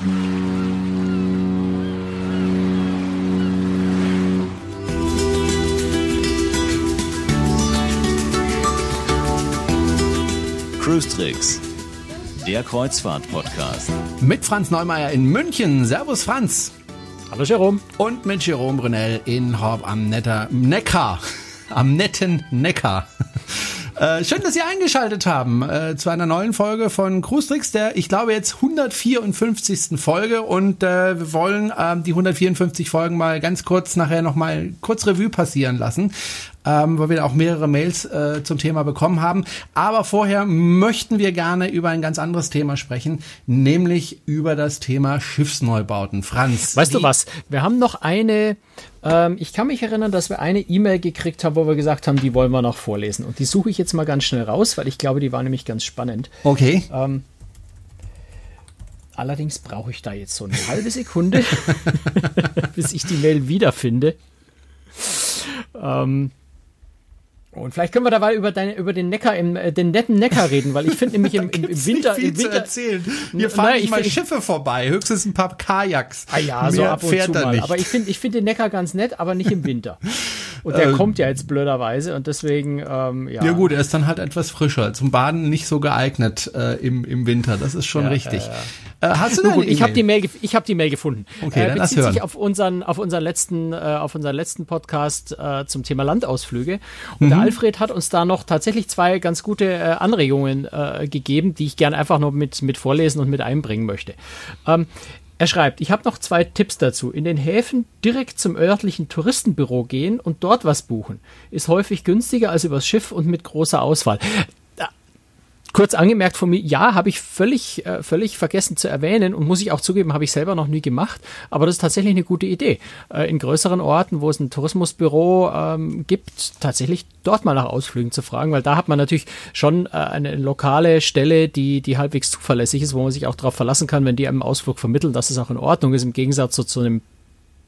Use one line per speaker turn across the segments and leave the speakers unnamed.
Cruise Tricks, der Kreuzfahrt-Podcast.
Mit Franz Neumeier in München. Servus Franz.
Hallo Jerome.
Und mit Jerome Brunel in Horb am Netter, Neckar. Am netten Neckar. Äh, schön, dass Sie eingeschaltet haben äh, zu einer neuen Folge von Cruise Tricks, der, ich glaube, jetzt 154. Folge und äh, wir wollen äh, die 154 Folgen mal ganz kurz nachher nochmal kurz Revue passieren lassen ähm, weil wir auch mehrere Mails äh, zum Thema bekommen haben. Aber vorher möchten wir gerne über ein ganz anderes Thema sprechen, nämlich über das Thema Schiffsneubauten. Franz.
Weißt du was? Wir haben noch eine, ähm, ich kann mich erinnern, dass wir eine E-Mail gekriegt haben, wo wir gesagt haben, die wollen wir noch vorlesen. Und die suche ich jetzt mal ganz schnell raus, weil ich glaube, die war nämlich ganz spannend.
Okay.
Ähm, Allerdings brauche ich da jetzt so eine halbe Sekunde, bis ich die Mail wiederfinde. Ähm, und vielleicht können wir dabei über, deine, über den Neckar, im, äh, den netten Neckar reden, weil ich finde nämlich im, im, im Winter.
Nicht viel
im Winter
zu erzählen. Hier fahren
Nein,
nicht mal Schiffe vorbei, höchstens ein paar Kajaks.
Ah ja,
Mehr
so ab und zu mal.
nicht.
Aber ich finde ich find den Neckar ganz nett, aber nicht im Winter. Und der
Ähm.
kommt ja jetzt blöderweise und deswegen, ähm, ja.
Ja gut, er ist dann halt etwas frischer. Zum Baden nicht so geeignet äh, im, im Winter. Das ist schon
Ja,
richtig. Äh, hast du eine
gut, ich habe die? Mail, ich habe die Mail gefunden.
Okay,
äh,
dann
bezieht
hören.
sich auf unseren, auf unseren letzten, äh, auf unseren letzten Podcast äh, zum Thema Landausflüge. Und
Mhm.
der Alfred hat uns da noch tatsächlich zwei ganz gute äh, Anregungen äh, gegeben, die ich gerne einfach noch mit mit vorlesen und mit einbringen möchte. Ähm, er schreibt, ich habe noch zwei Tipps dazu. In den Häfen direkt zum örtlichen Touristenbüro gehen und dort was buchen. Ist häufig günstiger als übers Schiff und mit großer Auswahl. Kurz angemerkt von mir, ja, habe ich völlig, äh, völlig vergessen zu erwähnen und muss ich auch zugeben, habe ich selber noch nie gemacht. Aber das ist tatsächlich eine gute Idee. Äh, in größeren Orten, wo es ein Tourismusbüro ähm, gibt, tatsächlich dort mal nach Ausflügen zu fragen, weil da hat man natürlich schon äh, eine lokale Stelle, die, die halbwegs zuverlässig ist, wo man sich auch darauf verlassen kann, wenn die einem Ausflug vermitteln, dass es auch in Ordnung ist, im Gegensatz zu, zu einem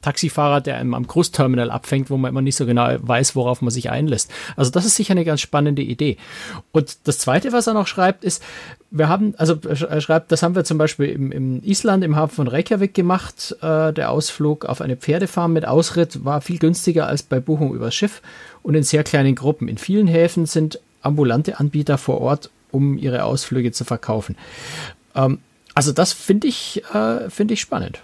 Taxifahrer, der einem am Großterminal abfängt, wo man immer nicht so genau weiß, worauf man sich einlässt. Also das ist sicher eine ganz spannende Idee. Und das Zweite, was er noch schreibt, ist, wir haben, also er schreibt, das haben wir zum Beispiel im, im Island, im Hafen von Reykjavik gemacht. Äh, der Ausflug auf eine Pferdefarm mit Ausritt war viel günstiger als bei Buchung übers Schiff und in sehr kleinen Gruppen. In vielen Häfen sind ambulante Anbieter vor Ort, um ihre Ausflüge zu verkaufen. Ähm, also das finde ich, äh, finde ich spannend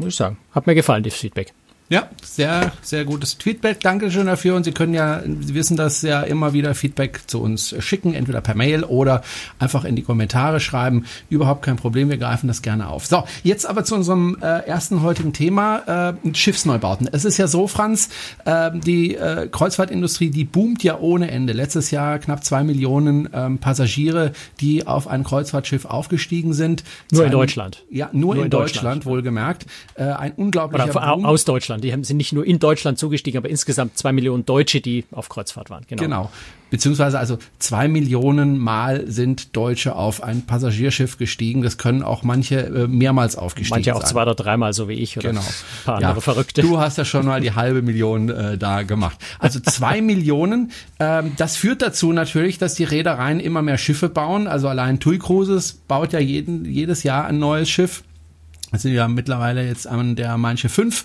muss ich sagen. Hat mir gefallen, das Feedback.
Ja, sehr, sehr gutes Feedback. Dankeschön dafür. Und Sie können ja, Sie wissen das ja immer wieder Feedback zu uns schicken, entweder per Mail oder einfach in die Kommentare schreiben. Überhaupt kein Problem. Wir greifen das gerne auf. So, jetzt aber zu unserem äh, ersten heutigen Thema, äh, Schiffsneubauten. Es ist ja so, Franz, äh, die äh, Kreuzfahrtindustrie, die boomt ja ohne Ende. Letztes Jahr knapp zwei Millionen ähm, Passagiere, die auf ein Kreuzfahrtschiff aufgestiegen sind.
Nur in
Zwei-
Deutschland.
Ja, nur,
Nur
in,
in
Deutschland,
Deutschland.
wohlgemerkt. Äh, ein unglaublicher
Oder
Boom.
aus Deutschland. Die haben, sind nicht nur in Deutschland zugestiegen, aber insgesamt zwei Millionen Deutsche, die auf Kreuzfahrt waren. Genau.
Genau. Beziehungsweise also zwei Millionen Mal sind Deutsche auf ein Passagierschiff gestiegen. Das können auch manche äh, mehrmals aufgestiegen
Manche auch
sein.
zwei oder dreimal, so wie ich. Oder
Genau.
ein paar andere Verrückte.
Du hast ja schon mal die halbe Million äh, da gemacht. Also zwei Millionen. Ähm, das führt dazu natürlich, dass die Reedereien immer mehr Schiffe bauen. Also allein TUI Cruises baut ja jeden, jedes Jahr ein neues Schiff. Das sind ja mittlerweile jetzt an der Manche 5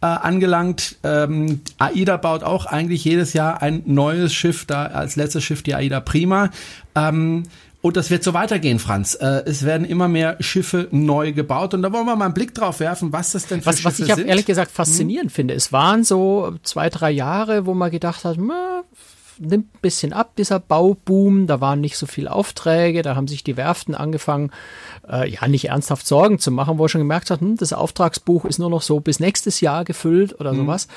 äh, angelangt. Ähm, AIDA baut auch eigentlich jedes Jahr ein neues Schiff, da als letztes Schiff die AIDA Prima. Ähm, und das wird so weitergehen, Franz. Äh, es werden immer mehr Schiffe neu gebaut. Und da wollen wir mal einen Blick drauf werfen, was das denn für
Was,
Schiffe
was ich
sind.
ehrlich gesagt faszinierend finde, es waren so zwei, drei Jahre, wo man gedacht hat, na, nimmt ein bisschen ab, dieser Bauboom, da waren nicht so viele Aufträge, da haben sich die Werften angefangen, äh, ja, nicht ernsthaft Sorgen zu machen, wo er schon gemerkt hat, hm, das Auftragsbuch ist nur noch so bis nächstes Jahr gefüllt oder sowas.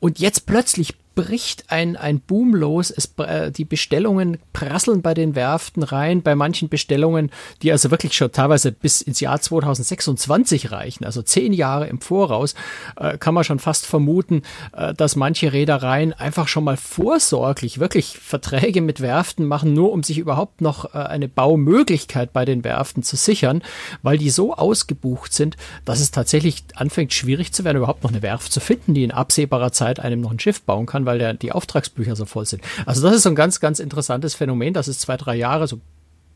Und jetzt plötzlich bricht ein, ein Boom los. Es, äh, die Bestellungen prasseln bei den Werften rein, bei manchen Bestellungen, die also wirklich schon teilweise bis ins Jahr 2026 reichen, also zehn Jahre im Voraus, äh, kann man schon fast vermuten, äh, dass manche Reedereien einfach schon mal vorsorglich wirklich Verträge mit Werften machen, nur um sich überhaupt noch äh, eine Baumöglichkeit bei den Werften zu sichern, weil die so ausgebucht sind, dass es tatsächlich anfängt schwierig zu werden, überhaupt noch eine Werft zu finden, die in absehbarer Zeit einem noch ein Schiff bauen kann, weil der, die Auftragsbücher so voll sind. Also das ist so ein ganz, ganz interessantes Phänomen, dass es zwei, drei Jahre so ein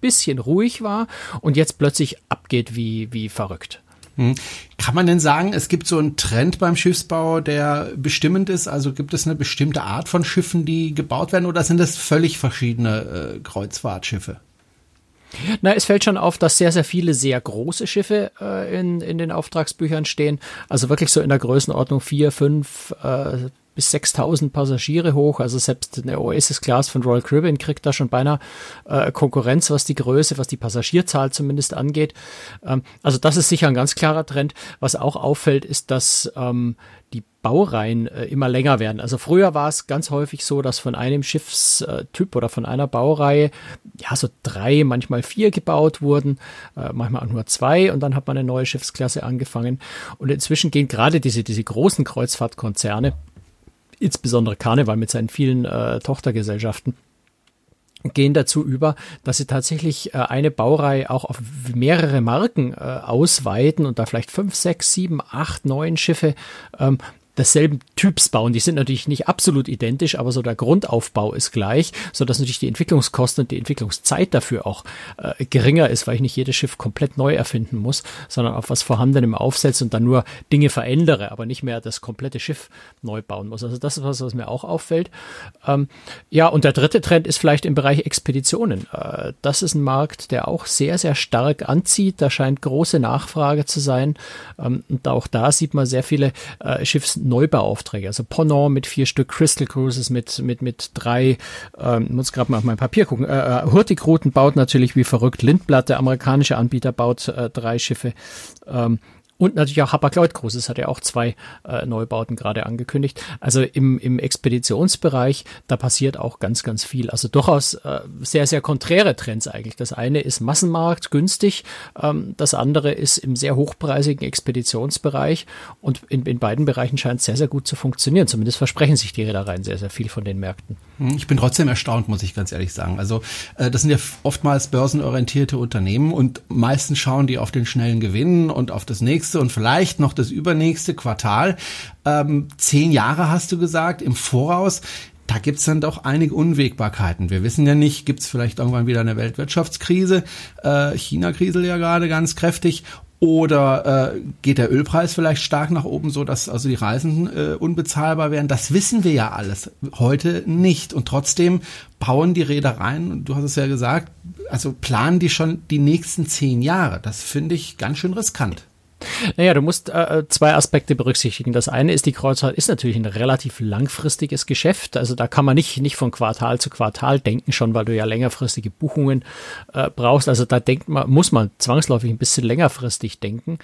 bisschen ruhig war und jetzt plötzlich abgeht wie, wie verrückt.
Hm. Kann man denn sagen, es gibt so einen Trend beim Schiffsbau, der bestimmend ist? Also gibt es eine bestimmte Art von Schiffen, die gebaut werden oder sind das völlig verschiedene äh, Kreuzfahrtschiffe?
Na, es fällt schon auf, dass sehr, sehr viele sehr große Schiffe äh, in, in den Auftragsbüchern stehen. Also wirklich so in der Größenordnung vier, fünf, äh, bis 6000 Passagiere hoch. Also selbst eine Oasis Class von Royal Caribbean kriegt da schon beinahe äh, Konkurrenz, was die Größe, was die Passagierzahl zumindest angeht. Ähm, also das ist sicher ein ganz klarer Trend. Was auch auffällt, ist, dass ähm, die Baureihen äh, immer länger werden. Also früher war es ganz häufig so, dass von einem Schiffstyp oder von einer Baureihe ja so drei, manchmal vier gebaut wurden, äh, manchmal auch nur zwei und dann hat man eine neue Schiffsklasse angefangen. Und inzwischen gehen gerade diese, diese großen Kreuzfahrtkonzerne insbesondere Karneval mit seinen vielen äh, Tochtergesellschaften, gehen dazu über, dass sie tatsächlich äh, eine Baureihe auch auf mehrere Marken äh, ausweiten und da vielleicht fünf, sechs, sieben, acht, neun Schiffe ähm, desselben Typs bauen. Die sind natürlich nicht absolut identisch, aber so der Grundaufbau ist gleich, so dass natürlich die Entwicklungskosten und die Entwicklungszeit dafür auch äh, geringer ist, weil ich nicht jedes Schiff komplett neu erfinden muss, sondern auf was Vorhandenem aufsetze und dann nur Dinge verändere, aber nicht mehr das komplette Schiff neu bauen muss. Also das ist was, was mir auch auffällt. Ähm, ja, und der dritte Trend ist vielleicht im Bereich Expeditionen. Äh, das ist ein Markt, der auch sehr, sehr stark anzieht. Da scheint große Nachfrage zu sein. Ähm, und auch da sieht man sehr viele äh, Schiffs Neubauaufträge. Also Ponant mit vier Stück, Crystal Cruises mit, mit, mit drei, ähm, muss gerade mal auf mein Papier gucken. Äh, äh Hurtigruten baut natürlich wie verrückt. Lindblatt, der amerikanische Anbieter, baut äh, drei Schiffe. Ähm, und natürlich auch Hapag-Lloyd Cruises hat ja auch zwei äh, Neubauten gerade angekündigt. Also im, im Expeditionsbereich, da passiert auch ganz, ganz viel. Also durchaus äh, sehr, sehr konträre Trends eigentlich. Das eine ist Massenmarkt, günstig. Ähm, das andere ist im sehr hochpreisigen Expeditionsbereich. Und in, in beiden Bereichen scheint es sehr, sehr gut zu funktionieren. Zumindest versprechen sich die Reedereien sehr, sehr viel von den Märkten.
Hm, ich bin trotzdem erstaunt, muss ich ganz ehrlich sagen. Also äh, das sind ja oftmals börsenorientierte Unternehmen und meistens schauen die auf den schnellen Gewinn und auf das nächste nächste und vielleicht noch das übernächste Quartal. Ähm, zehn Jahre hast du gesagt im Voraus. Da gibt's dann doch einige Unwägbarkeiten. Wir wissen ja nicht, gibt's vielleicht irgendwann wieder eine Weltwirtschaftskrise? Äh, China kriselt ja gerade ganz kräftig. Oder äh, geht der Ölpreis vielleicht stark nach oben, so dass also die Reisen äh, unbezahlbar werden? Das wissen wir ja alles heute nicht. Und trotzdem bauen die Reedereien, und du hast es ja gesagt, also planen die schon die nächsten zehn Jahre. Das finde ich ganz schön riskant.
Naja, du musst äh, zwei Aspekte berücksichtigen. Das eine ist, die Kreuzfahrt ist natürlich ein relativ langfristiges Geschäft. Also da kann man nicht, nicht von Quartal zu Quartal denken, schon weil du ja längerfristige Buchungen äh, brauchst. Also da denkt man, muss man zwangsläufig ein bisschen längerfristig denken.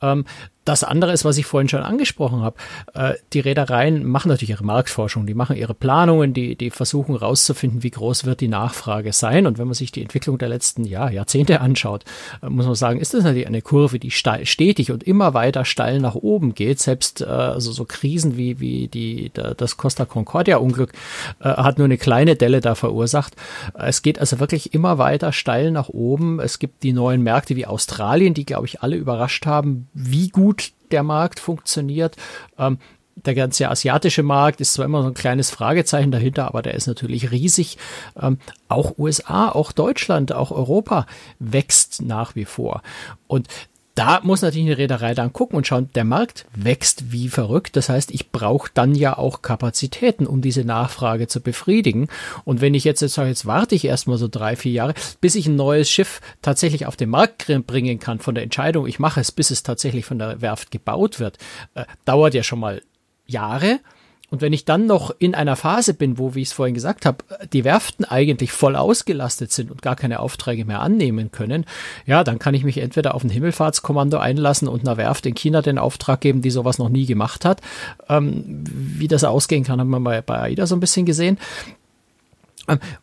Ähm, das andere ist, was ich vorhin schon angesprochen habe. Äh, die Reedereien machen natürlich ihre Marktforschung, die machen ihre Planungen, die, die versuchen herauszufinden, wie groß wird die Nachfrage sein. Und wenn man sich die Entwicklung der letzten ja, Jahrzehnte anschaut, äh, muss man sagen, ist das natürlich eine Kurve, die stetig und immer weiter steil nach oben geht. Selbst äh, also so Krisen wie, wie die, das Costa Concordia-Unglück äh, hat nur eine kleine Delle da verursacht. Es geht also wirklich immer weiter steil nach oben. Es gibt die neuen Märkte wie Australien, die, glaube ich, alle überrascht haben, wie gut gut der Markt funktioniert. Ähm, der ganze asiatische Markt ist zwar immer so ein kleines Fragezeichen dahinter, aber der ist natürlich riesig. Ähm, auch USA, auch Deutschland, auch Europa wächst nach wie vor. Und da muss natürlich eine Reederei dann gucken und schauen, der Markt wächst wie verrückt. Das heißt, ich brauche dann ja auch Kapazitäten, um diese Nachfrage zu befriedigen. Und wenn ich jetzt, jetzt sage, jetzt warte ich erstmal so drei, vier Jahre, bis ich ein neues Schiff tatsächlich auf den Markt bringen kann, von der Entscheidung, ich mache es, bis es tatsächlich von der Werft gebaut wird, äh, dauert ja schon mal Jahre. Und wenn ich dann noch in einer Phase bin, wo, wie ich es vorhin gesagt habe, die Werften eigentlich voll ausgelastet sind und gar keine Aufträge mehr annehmen können, ja, dann kann ich mich entweder auf ein Himmelfahrtskommando einlassen und einer Werft in China den Auftrag geben, die sowas noch nie gemacht hat. Ähm, wie das ausgehen kann, haben wir bei, bei AIDA so ein bisschen gesehen.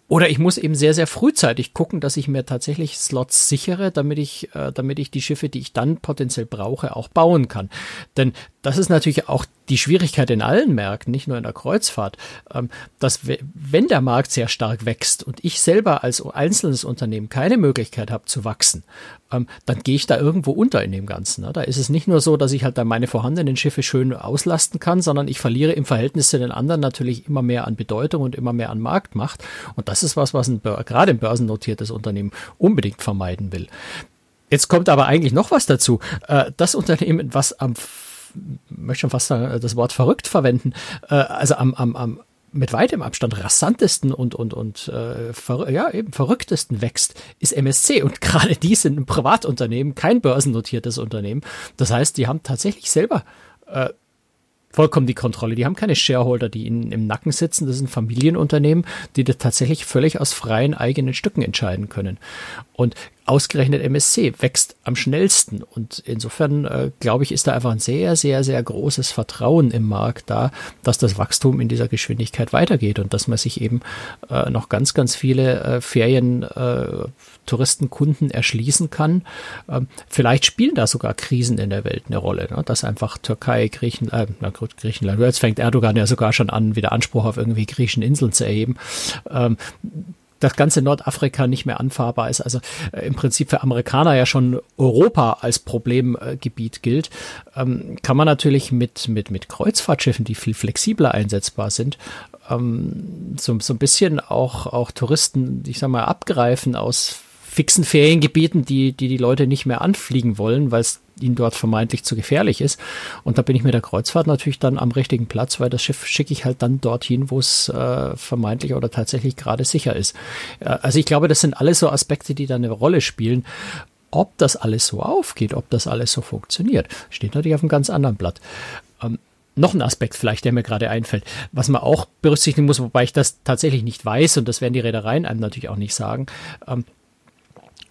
Oder ich muss eben sehr, sehr frühzeitig gucken, dass ich mir tatsächlich Slots sichere, damit ich, äh, damit ich die Schiffe, die ich dann potenziell brauche, auch bauen kann. Denn das ist natürlich auch die Schwierigkeit in allen Märkten, nicht nur in der Kreuzfahrt, ähm, dass wenn der Markt sehr stark wächst und ich selber als einzelnes Unternehmen keine Möglichkeit habe zu wachsen, ähm, dann gehe ich da irgendwo unter in dem Ganzen. Ne? Da ist es nicht nur so, dass ich halt dann meine vorhandenen Schiffe schön auslasten kann, sondern ich verliere im Verhältnis zu den anderen natürlich immer mehr an Bedeutung und immer mehr an Marktmacht. Und das ist was, was ein, gerade ein börsennotiertes Unternehmen unbedingt vermeiden will. Jetzt kommt aber eigentlich noch was dazu. Äh, das Unternehmen, was am, möchte schon fast das Wort verrückt verwenden, äh, also am, am, am mit weitem Abstand rasantesten und und und äh, ver ja eben verrücktesten wächst, ist MSC und gerade die sind ein Privatunternehmen, kein börsennotiertes Unternehmen. Das heißt, die haben tatsächlich selber äh, vollkommen die Kontrolle. Die haben keine Shareholder, die ihnen im Nacken sitzen. Das sind Familienunternehmen, die das tatsächlich völlig aus freien eigenen Stücken entscheiden können. Und ausgerechnet MSC wächst am schnellsten. Und insofern, äh, glaube ich, ist da einfach ein sehr, sehr, sehr großes Vertrauen im Markt da, dass das Wachstum in dieser Geschwindigkeit weitergeht und dass man sich eben äh, noch ganz, ganz viele äh, Ferien, äh, Touristenkunden erschließen kann. Ähm, vielleicht spielen da sogar Krisen in der Welt eine Rolle, ne? dass einfach Türkei, Griechenland, äh, na gut, Griechenland, jetzt fängt Erdogan ja sogar schon an, wieder Anspruch auf irgendwie griechischen Inseln zu erheben. Ähm, das ganze Nordafrika nicht mehr anfahrbar ist. Also äh, im Prinzip für Amerikaner ja schon Europa als Problemgebiet gilt, ähm, kann man natürlich mit, mit, mit Kreuzfahrtschiffen, die viel flexibler einsetzbar sind, ähm, so, so ein bisschen auch, auch Touristen, ich sag mal, abgreifen aus fixen Feriengebieten, die, die die Leute nicht mehr anfliegen wollen, weil es ihnen dort vermeintlich zu gefährlich ist. Und da bin ich mit der Kreuzfahrt natürlich dann am richtigen Platz, weil das Schiff schicke ich halt dann dorthin, wo es äh, vermeintlich oder tatsächlich gerade sicher ist. Äh, also ich glaube, das sind alles so Aspekte, die da eine Rolle spielen. Ob das alles so aufgeht, ob das alles so funktioniert, steht natürlich auf einem ganz anderen Blatt. Ähm, noch ein Aspekt vielleicht, der mir gerade einfällt, was man auch berücksichtigen muss, wobei ich das tatsächlich nicht weiß und das werden die Reedereien einem natürlich auch nicht sagen. Ähm,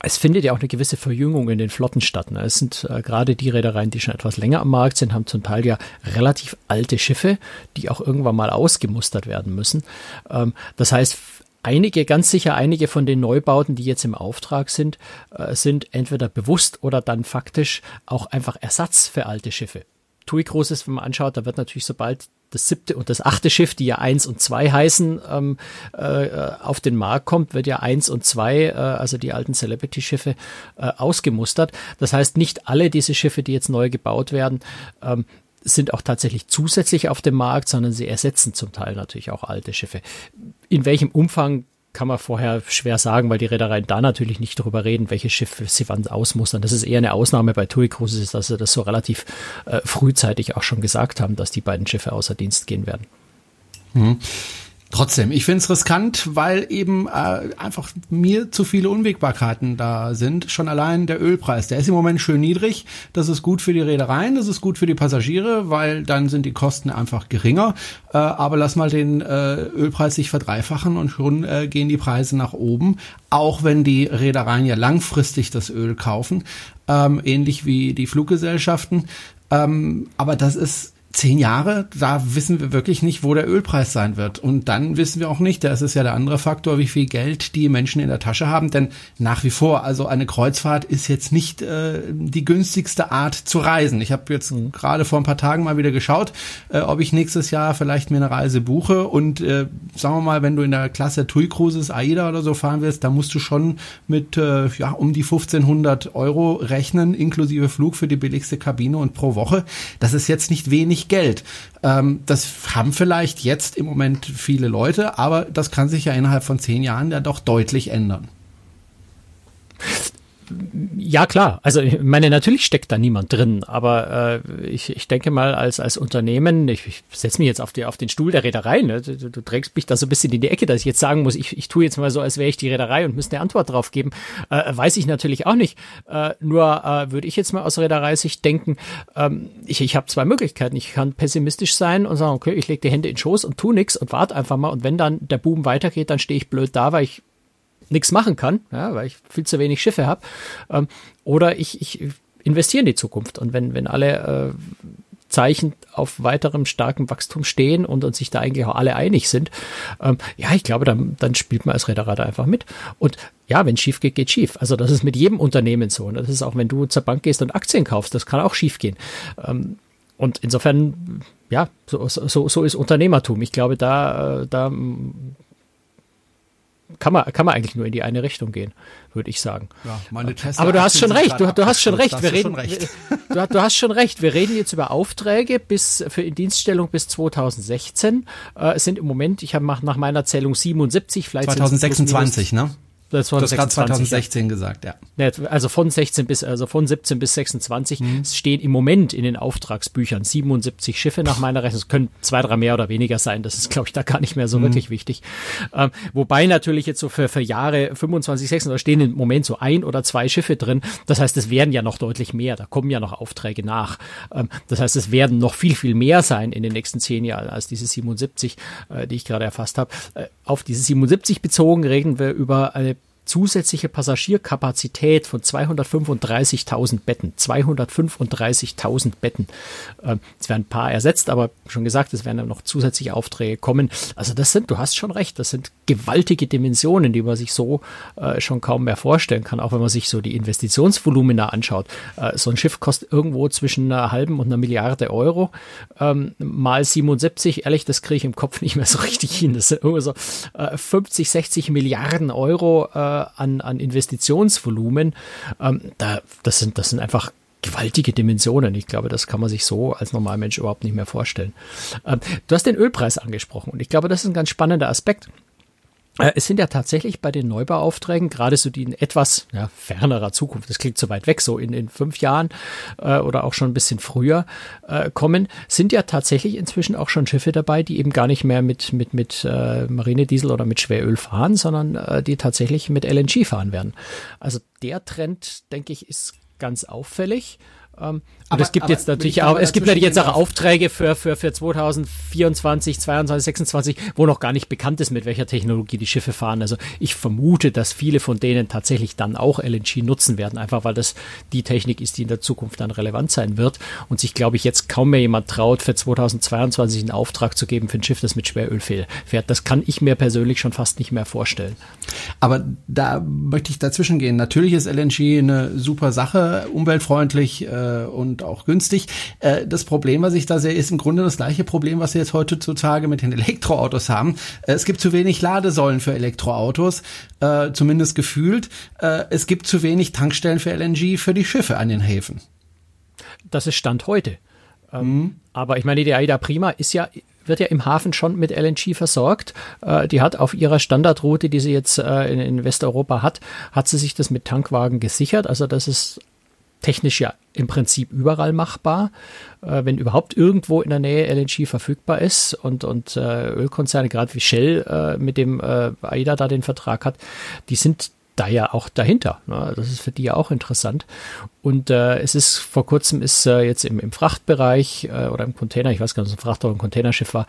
es findet ja auch eine gewisse Verjüngung in den Flotten statt. Ne? Es sind äh, gerade die Reedereien, die schon etwas länger am Markt sind, haben zum Teil ja relativ alte Schiffe, die auch irgendwann mal ausgemustert werden müssen. Ähm, das heißt, einige, ganz sicher einige von den Neubauten, die jetzt im Auftrag sind, äh, sind entweder bewusst oder dann faktisch auch einfach Ersatz für alte Schiffe. TUI Großes, wenn man anschaut, da wird natürlich sobald das siebte und das achte Schiff, die ja eins und zwei heißen, ähm, äh, auf den Markt kommt, wird ja eins und zwei, äh, also die alten Celebrity-Schiffe, äh, ausgemustert. Das heißt, nicht alle diese Schiffe, die jetzt neu gebaut werden, ähm, sind auch tatsächlich zusätzlich auf dem Markt, sondern sie ersetzen zum Teil natürlich auch alte Schiffe. In welchem Umfang kann man vorher schwer sagen, weil die Reedereien da natürlich nicht darüber reden, welche Schiffe sie wann ausmustern. Das ist eher eine Ausnahme bei TUI Cruises, dass sie das so relativ äh, frühzeitig auch schon gesagt haben, dass die beiden Schiffe außer Dienst gehen werden.
Mhm. Trotzdem, ich finde es riskant, weil eben äh, einfach mir zu viele Unwägbarkeiten da sind. Schon allein der Ölpreis, der ist im Moment schön niedrig. Das ist gut für die Reedereien, das ist gut für die Passagiere, weil dann sind die Kosten einfach geringer. Äh, aber lass mal den äh, Ölpreis sich verdreifachen und schon äh, gehen die Preise nach oben. Auch wenn die Reedereien ja langfristig das Öl kaufen, ähm, ähnlich wie die Fluggesellschaften. Ähm, aber das ist zehn Jahre, da wissen wir wirklich nicht, wo der Ölpreis sein wird. Und dann wissen wir auch nicht, das ist ja der andere Faktor, wie viel Geld die Menschen in der Tasche haben. Denn nach wie vor, also eine Kreuzfahrt ist jetzt nicht äh, die günstigste Art zu reisen. Ich habe jetzt mhm. gerade vor ein paar Tagen mal wieder geschaut, äh, ob ich nächstes Jahr vielleicht mir eine Reise buche. Und äh, sagen wir mal, wenn du in der Klasse TUI Cruises, AIDA oder so fahren wirst, da musst du schon mit äh, ja um die 1500 Euro rechnen, inklusive Flug für die billigste Kabine und pro Woche. Das ist jetzt nicht wenig Geld. Ähm, das haben vielleicht jetzt im Moment viele Leute, aber das kann sich ja innerhalb von zehn Jahren ja doch deutlich ändern.
Ja, klar. Also ich meine, natürlich steckt da niemand drin, aber äh, ich, ich denke mal, als, als Unternehmen, ich, ich setze mich jetzt auf, die, auf den Stuhl der Reederei, ne? du, du trägst mich da so ein bisschen in die Ecke, dass ich jetzt sagen muss, ich, ich tue jetzt mal so, als wäre ich die Reederei und müsste eine Antwort drauf geben. Äh, weiß ich natürlich auch nicht. Äh, nur äh, würde ich jetzt mal aus Reederei-Sicht denken, ähm, ich, ich habe zwei Möglichkeiten. Ich kann pessimistisch sein und sagen, okay, ich lege die Hände in den Schoß und tu nichts und warte einfach mal. Und wenn dann der Boom weitergeht, dann stehe ich blöd da, weil ich nichts machen kann, ja, weil ich viel zu wenig Schiffe habe. Ähm, oder ich, ich investiere in die Zukunft. Und wenn, wenn alle äh, Zeichen auf weiterem starken Wachstum stehen und, und sich da eigentlich auch alle einig sind, ähm, ja, ich glaube, dann, dann spielt man als Reederei einfach mit. Und ja, wenn schief geht, geht schief. Also das ist mit jedem Unternehmen so. Und das ist auch, wenn du zur Bank gehst und Aktien kaufst, das kann auch schief gehen. Ähm, und insofern, ja, so, so, so ist Unternehmertum. Ich glaube, da, äh, da kann man, kann man eigentlich nur in die eine Richtung gehen, würde ich sagen. Ja, meine Tesla Aber du hast schon recht, du, du hast schon recht. Wir reden, recht. Du, du, hast schon recht. Wir reden jetzt über Aufträge bis für Indienststellung bis 2016. Äh, es sind im Moment, ich habe nach meiner Zählung 77,
vielleicht 2026, ne? Das war 2016 ja. gesagt, ja.
Also von 16 bis, also von 17 bis 26 mhm. stehen im Moment in den Auftragsbüchern 77 Schiffe nach meiner Rechnung. Es können zwei, drei mehr oder weniger sein. Das ist, glaube ich, da gar nicht mehr so mhm. wirklich wichtig. Ähm, wobei natürlich jetzt so für, für Jahre 25, 26, da stehen im Moment so ein oder zwei Schiffe drin. Das heißt, es werden ja noch deutlich mehr. Da kommen ja noch Aufträge nach. Ähm, das heißt, es werden noch viel, viel mehr sein in den nächsten zehn Jahren als diese 77, äh, die ich gerade erfasst habe. Äh, auf diese 77 bezogen reden wir über eine zusätzliche Passagierkapazität von 235.000 Betten. 235.000 Betten. Ähm, es werden ein paar ersetzt, aber schon gesagt, es werden noch zusätzliche Aufträge kommen. Also das sind, du hast schon recht, das sind gewaltige Dimensionen, die man sich so äh, schon kaum mehr vorstellen kann, auch wenn man sich so die Investitionsvolumina anschaut. Äh, so ein Schiff kostet irgendwo zwischen einer halben und einer Milliarde Euro. Ähm, mal 77, ehrlich, das kriege ich im Kopf nicht mehr so richtig hin. Das sind irgendwo so äh, 50, 60 Milliarden Euro äh, an, an Investitionsvolumen, ähm, da, das, sind, das sind einfach gewaltige Dimensionen. Ich glaube, das kann man sich so als Normalmensch überhaupt nicht mehr vorstellen. Ähm, du hast den Ölpreis angesprochen und ich glaube, das ist ein ganz spannender Aspekt. Äh, es sind ja tatsächlich bei den Neubauaufträgen, gerade so die in etwas ja, fernerer Zukunft, das klingt so weit weg, so in, in fünf Jahren äh, oder auch schon ein bisschen früher äh, kommen, sind ja tatsächlich inzwischen auch schon Schiffe dabei, die eben gar nicht mehr mit, mit, mit äh, Marinediesel oder mit Schweröl fahren, sondern äh, die tatsächlich mit LNG fahren werden. Also der Trend, denke ich, ist ganz auffällig. Ähm, aber es gibt jetzt natürlich auch, es gibt natürlich jetzt auch Aufträge für, für, für 2024, 22, 26, wo noch gar nicht bekannt ist, mit welcher Technologie die Schiffe fahren. Also ich vermute, dass viele von denen tatsächlich dann auch LNG nutzen werden, einfach weil das die Technik ist, die in der Zukunft dann relevant sein wird und sich, glaube ich, jetzt kaum mehr jemand traut, für 2022 einen Auftrag zu geben für ein Schiff, das mit Schweröl fährt. Das kann ich mir persönlich schon fast nicht mehr vorstellen.
Aber da möchte ich dazwischen gehen. Natürlich ist LNG eine super Sache, umweltfreundlich äh, und und auch günstig. Äh, das Problem, was ich da sehe, ist im Grunde das gleiche Problem, was wir jetzt heutzutage mit den Elektroautos haben. Äh, es gibt zu wenig Ladesäulen für Elektroautos, äh, zumindest gefühlt. Äh, es gibt zu wenig Tankstellen für LNG für die Schiffe an den Häfen.
Das ist Stand heute. Ähm, mhm. Aber ich meine, die Aida Prima ist ja wird ja im Hafen schon mit LNG versorgt. Äh, die hat auf ihrer Standardroute, die sie jetzt äh, in, in, Westeuropa hat, hat sie sich das mit Tankwagen gesichert. Also das ist technisch ja im Prinzip überall machbar, äh, wenn überhaupt irgendwo in der Nähe LNG verfügbar ist und, und äh, Ölkonzerne, gerade wie Shell äh, mit dem äh, AIDA da den Vertrag hat, die sind da ja auch dahinter. Ne? Das ist für die ja auch interessant. Und äh, es ist vor kurzem ist äh, jetzt im, im Frachtbereich äh, oder im Container, ich weiß gar nicht, ob es ein Fracht oder ein Containerschiff war,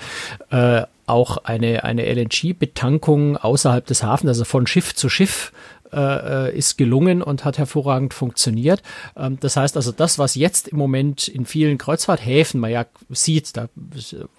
äh, auch eine, eine LNG-Betankung außerhalb des Hafens, also von Schiff zu Schiff äh, ist gelungen und hat hervorragend funktioniert. Ähm, das heißt also, das, was jetzt im Moment in vielen Kreuzfahrthäfen man ja sieht, da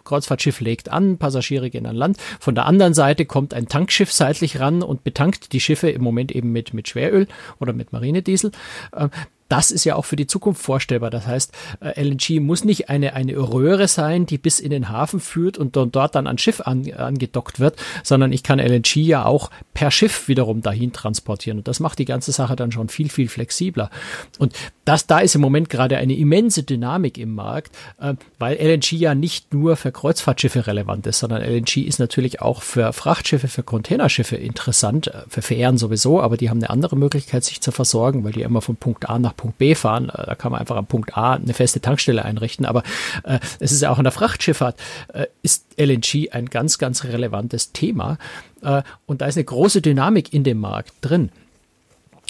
Kreuzfahrtschiff legt an, Passagiere gehen an Land. Von der anderen Seite kommt ein Tankschiff seitlich ran und betankt die Schiffe im Moment eben mit, mit Schweröl oder mit Marinediesel. Ähm, das ist ja auch für die Zukunft vorstellbar. Das heißt, äh, LNG muss nicht eine, eine Röhre sein, die bis in den Hafen führt und dort dann an Schiff an, angedockt wird, sondern ich kann LNG ja auch per Schiff wiederum dahin transportieren. Und das macht die ganze Sache dann schon viel, viel flexibler. Und das, da ist im Moment gerade eine immense Dynamik im Markt, äh, weil LNG ja nicht nur für Kreuzfahrtschiffe relevant ist, sondern LNG ist natürlich auch für Frachtschiffe, für Containerschiffe interessant, äh, für Fähren sowieso, aber die haben eine andere Möglichkeit, sich zu versorgen, weil die immer von Punkt A nach Punkt B fahren. Äh, da kann man einfach am Punkt A eine feste Tankstelle einrichten. Aber äh, es ist ja auch in der Frachtschifffahrt, äh, ist LNG ein ganz, ganz relevantes Thema. Äh, und da ist eine große Dynamik in dem Markt drin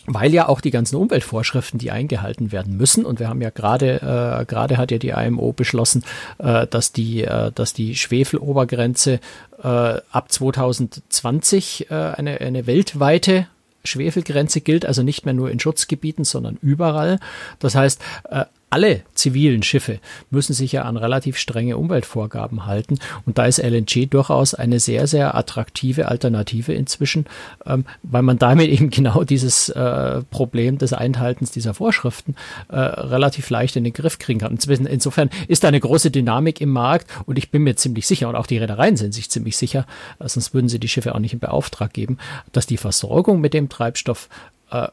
weil ja auch die ganzen Umweltvorschriften, die eingehalten werden müssen, und wir haben ja gerade äh, gerade hat ja die IMO beschlossen, äh, dass die äh, dass die Schwefelobergrenze äh, ab 2020 äh, eine eine weltweite Schwefelgrenze gilt also nicht mehr nur in Schutzgebieten, sondern überall. Das heißt, äh, alle zivilen Schiffe müssen sich ja an relativ strenge Umweltvorgaben halten. Und da ist LNG durchaus eine sehr, sehr attraktive Alternative inzwischen, ähm, weil man damit eben genau dieses äh, Problem des Einhaltens dieser Vorschriften äh, relativ leicht in den Griff kriegen kann. Insofern ist da eine große Dynamik im Markt und ich bin mir ziemlich sicher, und auch die Reedereien sind sich ziemlich sicher, äh, sonst würden sie die Schiffe auch nicht in Beauftrag geben, dass die Versorgung mit dem Treibstoff äh,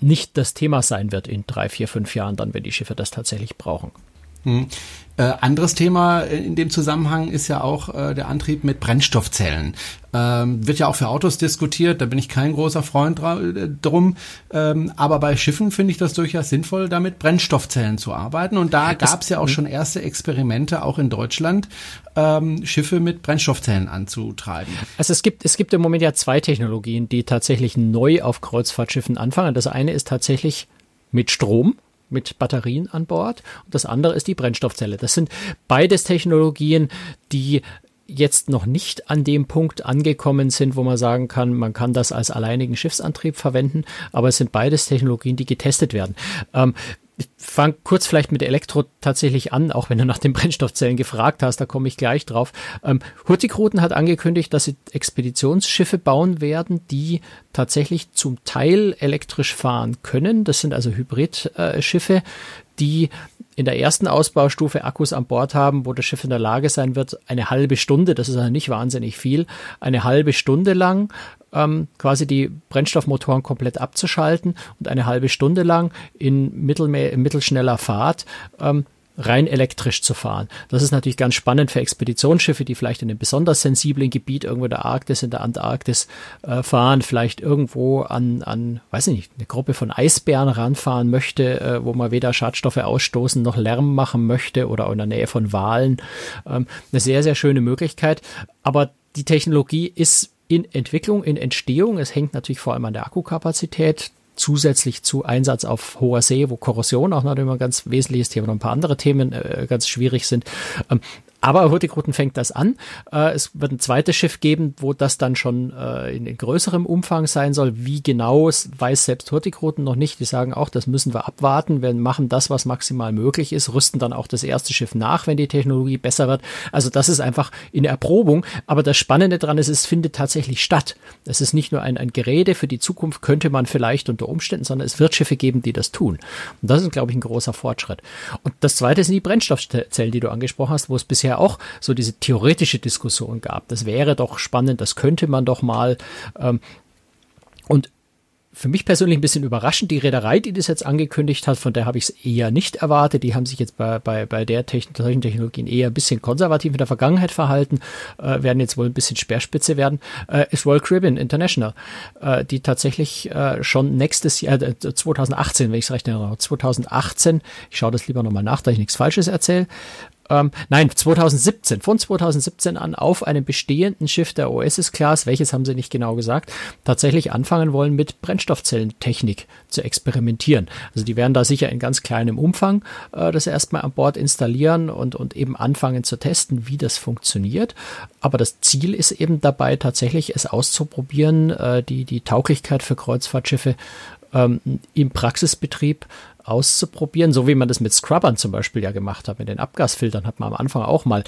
nicht das Thema sein wird in drei, vier, fünf Jahren, dann, wenn die Schiffe das tatsächlich brauchen.
Hm. Äh, anderes Thema in dem Zusammenhang ist ja auch äh, der Antrieb mit Brennstoffzellen. Ähm, wird ja auch für Autos diskutiert, da bin ich kein großer Freund äh, drum. Ähm, aber bei Schiffen finde ich das durchaus sinnvoll, damit Brennstoffzellen zu arbeiten. Und da gab es ja auch schon erste Experimente, auch in Deutschland, ähm, Schiffe mit Brennstoffzellen anzutreiben.
Also es gibt, es gibt im Moment ja zwei Technologien, die tatsächlich neu auf Kreuzfahrtschiffen anfangen. Das eine ist tatsächlich mit Strom mit Batterien an Bord und das andere ist die Brennstoffzelle. Das sind beides Technologien, die jetzt noch nicht an dem Punkt angekommen sind, wo man sagen kann, man kann das als alleinigen Schiffsantrieb verwenden, aber es sind beides Technologien, die getestet werden. Ähm, ich fange kurz vielleicht mit Elektro tatsächlich an, auch wenn du nach den Brennstoffzellen gefragt hast, da komme ich gleich drauf. Ähm, Hurtigruten hat angekündigt, dass sie Expeditionsschiffe bauen werden, die tatsächlich zum Teil elektrisch fahren können. Das sind also Hybridschiffe, die in der ersten Ausbaustufe Akkus an Bord haben, wo das Schiff in der Lage sein wird, eine halbe Stunde, das ist also nicht wahnsinnig viel, eine halbe Stunde lang ähm, quasi die Brennstoffmotoren komplett abzuschalten und eine halbe Stunde lang in mittelme mittelschneller Fahrt ähm, rein elektrisch zu fahren. Das ist natürlich ganz spannend für Expeditionsschiffe, die vielleicht in einem besonders sensiblen Gebiet irgendwo in der Arktis, in der Antarktis äh, fahren, vielleicht irgendwo an, an, weiß ich nicht, eine Gruppe von Eisbären ranfahren möchte, äh, wo man weder Schadstoffe ausstoßen noch Lärm machen möchte oder in der Nähe von Walen. Ähm, eine sehr, sehr schöne Möglichkeit. Aber die Technologie ist in Entwicklung, in Entstehung. Es hängt natürlich vor allem an der Akkukapazität zusätzlich zu Einsatz auf hoher See, wo Korrosion auch noch immer ein ganz wesentliches Thema und ein paar andere Themen äh, ganz schwierig sind. Ähm, aber Hurtigruten fängt das an. Äh, es wird ein zweites Schiff geben, wo das dann schon äh, in, in, größerem Umfang sein soll. Wie genau, weiß selbst Hurtigruten noch nicht. Die sagen auch, das müssen wir abwarten. Wir machen das, was maximal möglich ist, rüsten dann auch das erste Schiff nach, wenn die Technologie besser wird. Also das ist einfach in Erprobung. Aber das Spannende daran ist, es findet tatsächlich statt. Es ist nicht nur ein, ein Gerede für die Zukunft, könnte man vielleicht unter Umständen, sondern es wird Schiffe geben, die das tun. Und das ist, glaube ich, ein großer Fortschritt. Und das zweite sind die Brennstoffzellen, die du angesprochen hast, wo es bisher auch so diese theoretische Diskussion gab. Das wäre doch spannend, das könnte man doch mal. Ähm, und für mich persönlich ein bisschen überraschend. Die Reederei, die das jetzt angekündigt hat, von der habe ich es eher nicht erwartet. Die haben sich jetzt bei, bei, bei der Techn solchen Technologien eher ein bisschen konservativ in der Vergangenheit verhalten, äh, werden jetzt wohl ein bisschen Speerspitze werden, äh, ist Royal Caribbean International, äh, die tatsächlich äh, schon nächstes Jahr, äh, 2018, wenn ich es recht erinnere, 2018, ich schaue das lieber nochmal nach, da ich nichts Falsches erzähle, ähm, nein, 2017, von 2017 an auf einem bestehenden Schiff der Oasis-Class, welches haben sie nicht genau gesagt, tatsächlich anfangen wollen, mit Brennstoffzellentechnik zu experimentieren. Also die werden da sicher in ganz kleinem Umfang äh, das erstmal an Bord installieren und, und eben anfangen zu testen, wie das funktioniert. Aber das Ziel ist eben dabei, tatsächlich es auszuprobieren, äh, die, die Tauglichkeit für Kreuzfahrtschiffe ähm, im Praxisbetrieb auszuprobieren, so wie man das mit Scrubbern zum Beispiel ja gemacht hat. Mit den Abgasfiltern hat man am Anfang auch mal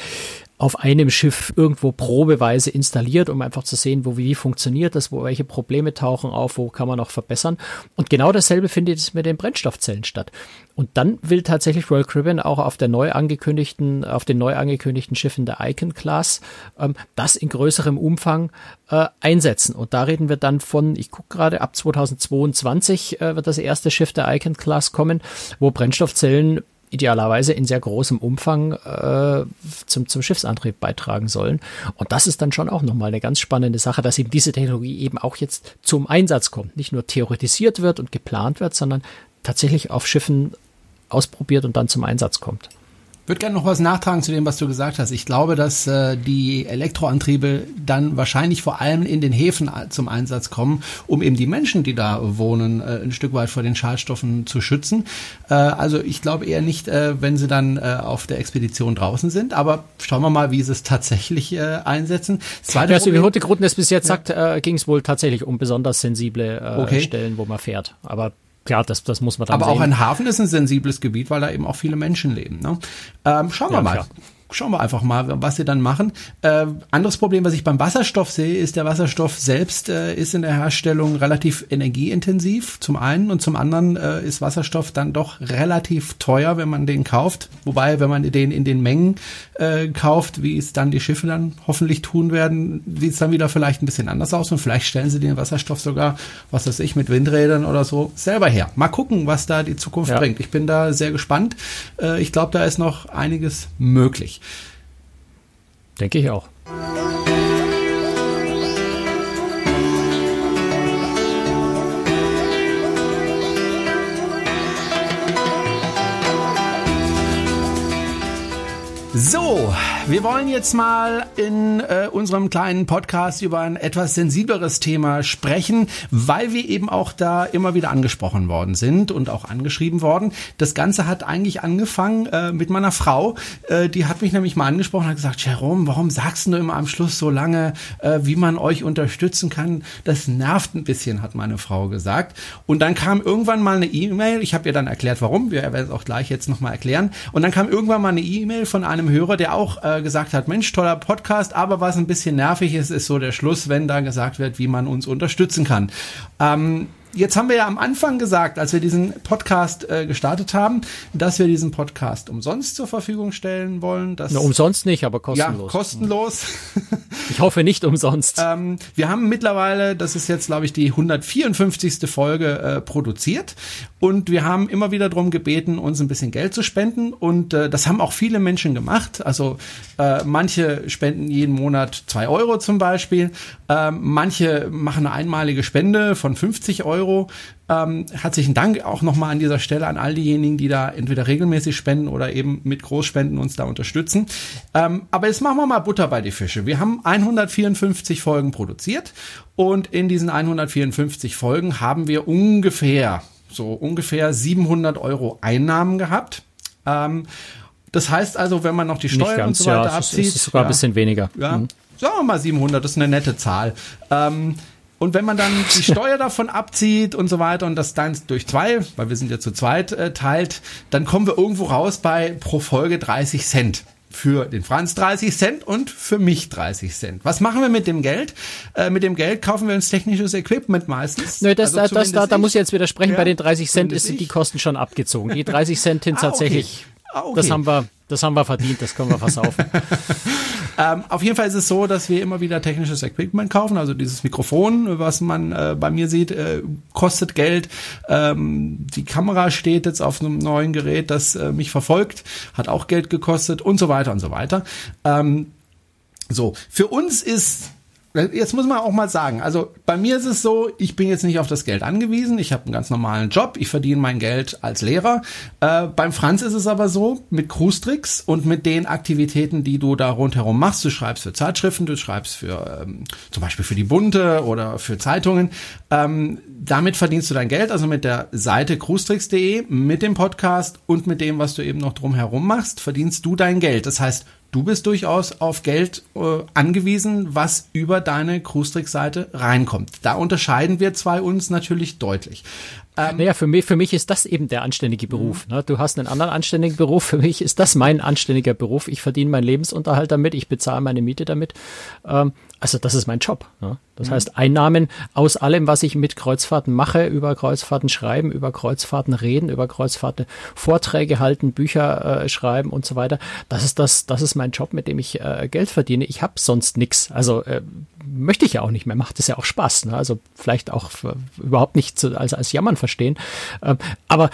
auf einem Schiff irgendwo probeweise installiert, um einfach zu sehen, wo wie funktioniert das, wo welche Probleme tauchen auf, wo kann man noch verbessern. Und genau dasselbe findet es mit den Brennstoffzellen statt. Und dann will tatsächlich Royal Caribbean auch auf der neu angekündigten, auf den neu angekündigten Schiffen der Icon Class ähm, das in größerem Umfang äh, einsetzen. Und da reden wir dann von, ich gucke gerade, ab 2022 äh, wird das erste Schiff der Icon Class kommen, wo Brennstoffzellen idealerweise in sehr großem Umfang äh, zum, zum Schiffsantrieb beitragen sollen. Und das ist dann schon auch nochmal eine ganz spannende Sache, dass eben diese Technologie eben auch jetzt zum Einsatz kommt. Nicht nur theoretisiert wird und geplant wird, sondern tatsächlich auf Schiffen ausprobiert und dann zum Einsatz kommt
würde gerne noch was nachtragen zu dem, was du gesagt hast. Ich glaube, dass äh, die Elektroantriebe dann wahrscheinlich vor allem in den Häfen zum Einsatz kommen, um eben die Menschen, die da wohnen, äh, ein Stück weit vor den Schadstoffen zu schützen. Äh, also ich glaube eher nicht, äh, wenn sie dann äh, auf der Expedition draußen sind. Aber schauen wir mal, wie sie es tatsächlich äh, einsetzen.
Zweite ja, so wie Hurtigruten es bis jetzt ja. sagt, äh, ging es wohl tatsächlich um besonders sensible äh, okay. Stellen, wo man fährt. Aber klar, das, das muss man dann
Aber
sehen.
auch ein Hafen ist ein sensibles Gebiet, weil da eben auch viele Menschen leben. Ne? Ähm, schauen wir ja, mal. Klar. Schauen wir einfach mal, was sie dann machen. Äh, anderes Problem, was ich beim Wasserstoff sehe, ist, der Wasserstoff selbst äh, ist in der Herstellung relativ energieintensiv, zum einen, und zum anderen äh, ist Wasserstoff dann doch relativ teuer, wenn man den kauft. Wobei, wenn man den in den Mengen äh, kauft, wie es dann die Schiffe dann hoffentlich tun werden, sieht es dann wieder vielleicht ein bisschen anders aus und vielleicht stellen sie den Wasserstoff sogar, was weiß ich, mit Windrädern oder so selber her. Mal gucken, was da die Zukunft ja. bringt. Ich bin da sehr gespannt. Äh, ich glaube, da ist noch einiges möglich.
Denke ich auch.
So, wir wollen jetzt mal in äh, unserem kleinen Podcast über ein etwas sensibleres Thema sprechen, weil wir eben auch da immer wieder angesprochen worden sind und auch angeschrieben worden. Das Ganze hat eigentlich angefangen äh, mit meiner Frau. Äh, die hat mich nämlich mal angesprochen und hat gesagt, Jerome, warum sagst du immer am Schluss so lange, äh, wie man euch unterstützen kann? Das nervt ein bisschen, hat meine Frau gesagt. Und dann kam irgendwann mal eine E-Mail. Ich habe ihr dann erklärt, warum. Wir werden es auch gleich jetzt nochmal erklären. Und dann kam irgendwann mal eine E-Mail von einem Hörer, der auch äh, gesagt hat, Mensch, toller Podcast, aber was ein bisschen nervig ist, ist so der Schluss, wenn da gesagt wird, wie man uns unterstützen kann. Ähm, Jetzt haben wir ja am Anfang gesagt, als wir diesen Podcast äh, gestartet haben, dass wir diesen Podcast umsonst zur Verfügung stellen wollen. Dass,
Na, umsonst nicht, aber kostenlos.
Ja, kostenlos.
Ich hoffe nicht umsonst.
ähm, wir haben mittlerweile, das ist jetzt glaube ich die 154. Folge äh, produziert und wir haben immer wieder darum gebeten, uns ein bisschen Geld zu spenden und äh, das haben auch viele Menschen gemacht. Also äh, manche spenden jeden Monat zwei Euro zum Beispiel, äh, manche machen eine einmalige Spende von 50 Euro Euro. Ähm, herzlichen Dank auch nochmal an dieser Stelle an all diejenigen, die da entweder regelmäßig spenden oder eben mit Großspenden uns da unterstützen. Ähm, aber jetzt machen wir mal Butter bei die Fische. Wir haben 154 Folgen produziert und in diesen 154 Folgen haben wir ungefähr, so ungefähr 700 Euro Einnahmen gehabt. Ähm, das heißt also, wenn man noch die Steuern ganz, und so weiter ja, abzieht. Ist
sogar ja, ein bisschen weniger.
Ja, mhm. Sagen wir mal 700, das ist eine nette Zahl. Ähm, und wenn man dann die Steuer davon abzieht und so weiter und das dann durch zwei, weil wir sind ja zu zweit, äh, teilt, dann kommen wir irgendwo raus bei pro Folge 30 Cent. Für den Franz 30 Cent und für mich 30 Cent. Was machen wir mit dem Geld? Äh, mit dem Geld kaufen wir uns technisches Equipment meistens.
Nö, das, also das, da, da muss ich jetzt widersprechen. Ja, bei den 30 Cent sind die Kosten schon abgezogen. Die 30 Cent sind ah, tatsächlich, okay. Ah, okay. das haben wir, das haben wir verdient, das können wir versaufen.
ähm, auf jeden Fall ist es so, dass wir immer wieder technisches Equipment kaufen. Also dieses Mikrofon, was man äh, bei mir sieht, äh, kostet Geld. Ähm, die Kamera steht jetzt auf einem neuen Gerät, das äh, mich verfolgt, hat auch Geld gekostet und so weiter und so weiter. Ähm, so, für uns ist Jetzt muss man auch mal sagen, also bei mir ist es so, ich bin jetzt nicht auf das Geld angewiesen, ich habe einen ganz normalen Job, ich verdiene mein Geld als Lehrer. Äh, beim Franz ist es aber so, mit Cruise und mit den Aktivitäten, die du da rundherum machst, du schreibst für Zeitschriften, du schreibst für ähm, zum Beispiel für die Bunte oder für Zeitungen, ähm, damit verdienst du dein Geld, also mit der Seite cruestricks.de, mit dem Podcast und mit dem, was du eben noch drumherum machst, verdienst du dein Geld. Das heißt, du bist durchaus auf Geld äh, angewiesen, was über deine Cruestricks-Seite reinkommt. Da unterscheiden wir zwei uns natürlich deutlich.
Ähm, naja, für mich, für mich ist das eben der anständige Beruf. Ne? Du hast einen anderen anständigen Beruf. Für mich ist das mein anständiger Beruf. Ich verdiene meinen Lebensunterhalt damit. Ich bezahle meine Miete damit. Ähm, also das ist mein Job. Ne? Das mhm. heißt, Einnahmen aus allem, was ich mit Kreuzfahrten mache, über Kreuzfahrten schreiben, über Kreuzfahrten reden, über Kreuzfahrten Vorträge halten, Bücher äh, schreiben und so weiter. Das ist das, das ist mein Job, mit dem ich äh, Geld verdiene. Ich habe sonst nichts. Also äh, möchte ich ja auch nicht mehr. Macht es ja auch Spaß. Ne? Also vielleicht auch überhaupt nicht zu, als, als Jammern verstehen. Ähm, aber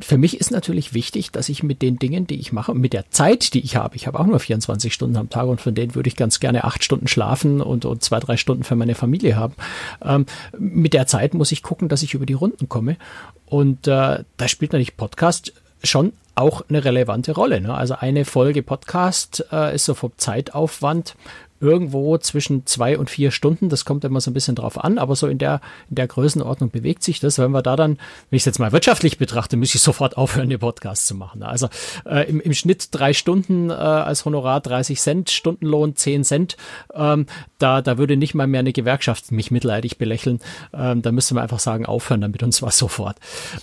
für mich ist natürlich wichtig, dass ich mit den Dingen, die ich mache, mit der Zeit, die ich habe, ich habe auch nur 24 Stunden am Tag und von denen würde ich ganz gerne acht Stunden schlafen und, und zwei, drei Stunden für meine Familie haben. Ähm, mit der Zeit muss ich gucken, dass ich über die Runden komme. Und äh, da spielt natürlich Podcast schon auch eine relevante Rolle. Ne? Also eine Folge Podcast äh, ist so vom Zeitaufwand irgendwo zwischen zwei und vier Stunden. Das kommt immer so ein bisschen drauf an, aber so in der, in der Größenordnung bewegt sich das. Wenn wir da dann, wenn ich es jetzt mal wirtschaftlich betrachte, muss ich sofort aufhören, den Podcast zu machen. Also äh, im, im Schnitt drei Stunden äh, als Honorar 30 Cent, Stundenlohn 10 Cent. Ähm, da, da würde nicht mal mehr eine Gewerkschaft mich mitleidig belächeln. Ähm, da müsste man einfach sagen, aufhören damit und zwar sofort.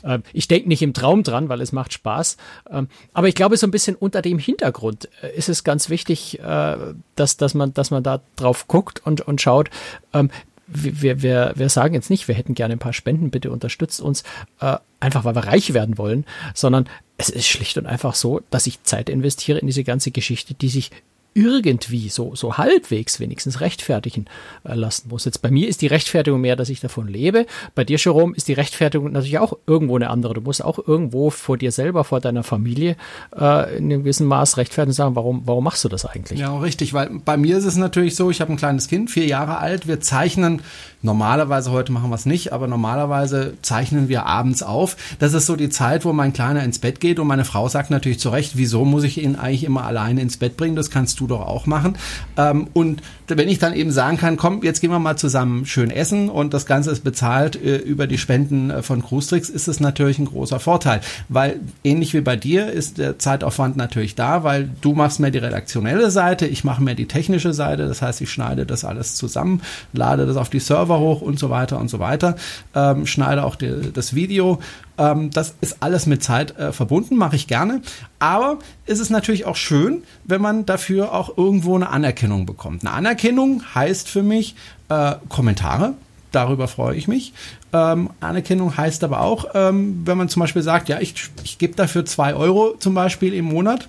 Ähm, ich denke nicht im Traum dran, weil es macht Spaß. Ähm, aber ich glaube, so ein bisschen unter dem Hintergrund äh, ist es ganz wichtig, äh, dass, dass man, dass dass man da drauf guckt und, und schaut, ähm, wir, wir, wir sagen jetzt nicht, wir hätten gerne ein paar Spenden, bitte unterstützt uns, äh, einfach weil wir reich werden wollen, sondern es ist schlicht und einfach so, dass ich Zeit investiere in diese ganze Geschichte, die sich irgendwie so, so halbwegs wenigstens rechtfertigen äh, lassen muss. Jetzt bei mir ist die Rechtfertigung mehr, dass ich davon lebe. Bei dir, Jerome, ist die Rechtfertigung natürlich auch irgendwo eine andere. Du musst auch irgendwo vor dir selber, vor deiner Familie äh, in einem gewissen Maß rechtfertigen und sagen, warum, warum machst du das eigentlich?
Ja, richtig, weil bei mir ist es natürlich so, ich habe ein kleines Kind, vier Jahre alt, wir zeichnen normalerweise, heute machen wir es nicht, aber normalerweise zeichnen wir abends auf. Das ist so die Zeit, wo mein Kleiner ins Bett geht und meine Frau sagt natürlich zu Recht, wieso muss ich ihn eigentlich immer alleine ins Bett bringen? Das kannst du doch auch machen. Ähm, und wenn ich dann eben sagen kann, komm, jetzt gehen wir mal zusammen schön essen und das Ganze ist bezahlt äh, über die Spenden äh, von Cruistrix, ist es natürlich ein großer Vorteil, weil ähnlich wie bei dir ist der Zeitaufwand natürlich da, weil du machst mir die redaktionelle Seite, ich mache mir die technische Seite, das heißt, ich schneide das alles zusammen, lade das auf die Server hoch und so weiter und so weiter, ähm, schneide auch die, das Video ähm, das ist alles mit Zeit äh, verbunden, mache ich gerne. Aber ist es natürlich auch schön, wenn man dafür auch irgendwo eine Anerkennung bekommt. Eine Anerkennung heißt für mich äh, Kommentare. Darüber freue ich mich. Ähm, Anerkennung heißt aber auch, ähm, wenn man zum Beispiel sagt, ja, ich, ich gebe dafür zwei Euro zum Beispiel im Monat,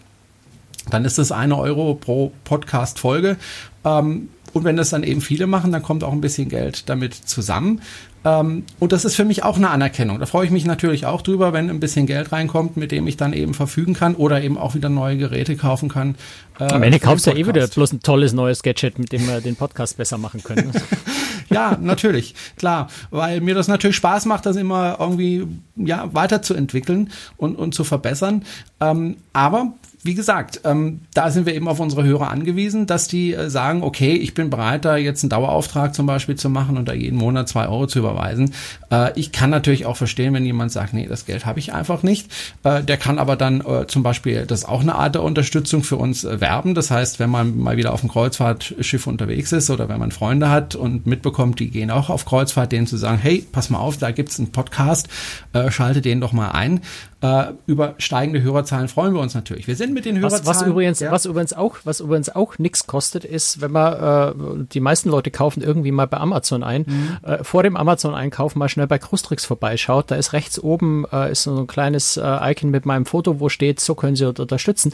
dann ist das eine Euro pro Podcast-Folge. Ähm, und wenn das dann eben viele machen, dann kommt auch ein bisschen Geld damit zusammen. Ähm, und das ist für mich auch eine Anerkennung. Da freue ich mich natürlich auch drüber, wenn ein bisschen Geld reinkommt, mit dem ich dann eben verfügen kann oder eben auch wieder neue Geräte kaufen kann.
Äh, Am Ende kaufst du ja eh wieder bloß ein tolles neues Gadget, mit dem wir den Podcast besser machen können.
ja, natürlich, klar, weil mir das natürlich Spaß macht, das immer irgendwie ja weiterzuentwickeln und, und zu verbessern. Ähm, aber wie gesagt, ähm, da sind wir eben auf unsere Hörer angewiesen, dass die äh, sagen, okay, ich bin bereit, da jetzt einen Dauerauftrag zum Beispiel zu machen und da jeden Monat zwei Euro zu überweisen. Äh, ich kann natürlich auch verstehen, wenn jemand sagt, nee, das Geld habe ich einfach nicht. Äh, der kann aber dann äh, zum Beispiel, das ist auch eine Art der Unterstützung für uns äh, werben. Das heißt, wenn man mal wieder auf dem Kreuzfahrtschiff unterwegs ist oder wenn man Freunde hat und mitbekommt, die gehen auch auf Kreuzfahrt, denen zu sagen, hey, pass mal auf, da gibt's einen Podcast, äh, schalte den doch mal ein. Äh, über steigende Hörerzahlen freuen wir uns natürlich. Wir sind mit den Hörerzahlen.
Was, was übrigens, ja. was übrigens auch, was übrigens auch nichts kostet, ist, wenn man, äh, die meisten Leute kaufen irgendwie mal bei Amazon ein, mhm. äh, vor dem Amazon-Einkauf mal schnell bei Crustrix vorbeischaut. Da ist rechts oben äh, ist so ein kleines äh, Icon mit meinem Foto, wo steht, so können Sie unterstützen.